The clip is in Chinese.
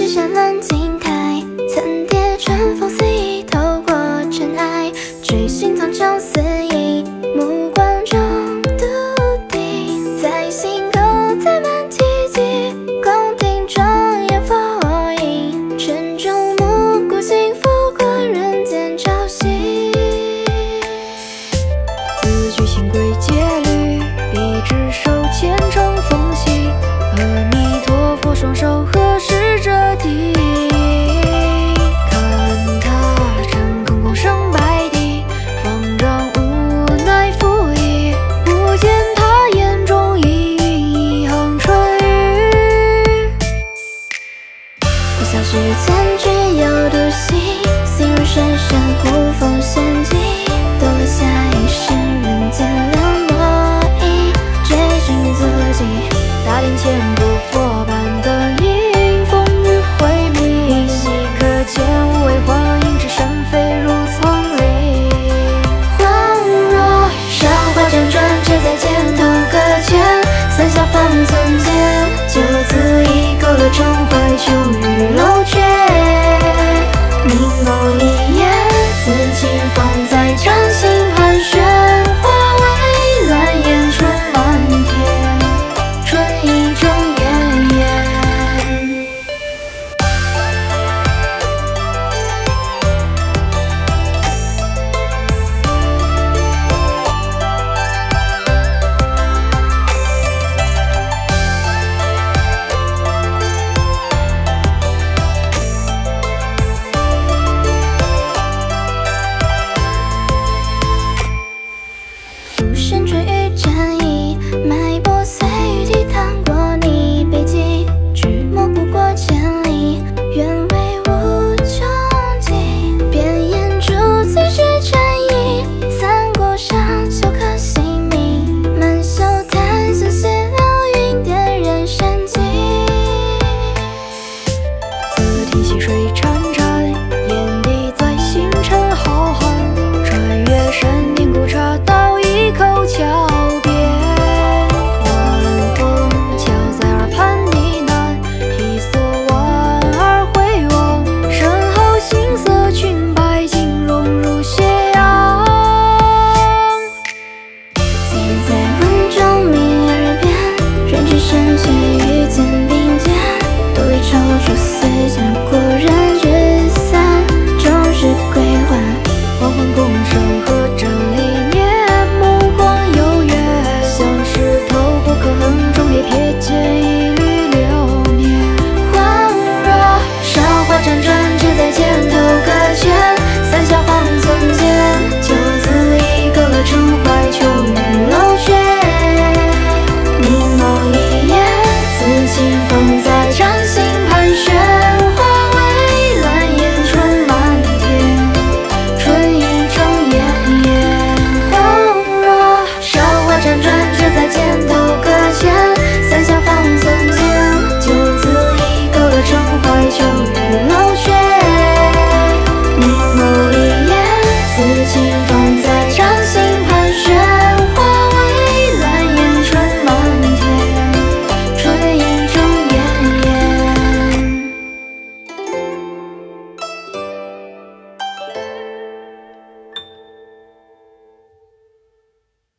是山揽青台，层叠春风肆意透过尘埃，追寻苍穹肆意，目光中笃定，在星空载满奇迹，宫廷庄严佛影，晨钟暮鼓幸福过人间朝夕，自居行归戒律，必执手虔诚奉行，阿弥陀佛双手合。大山泉的丘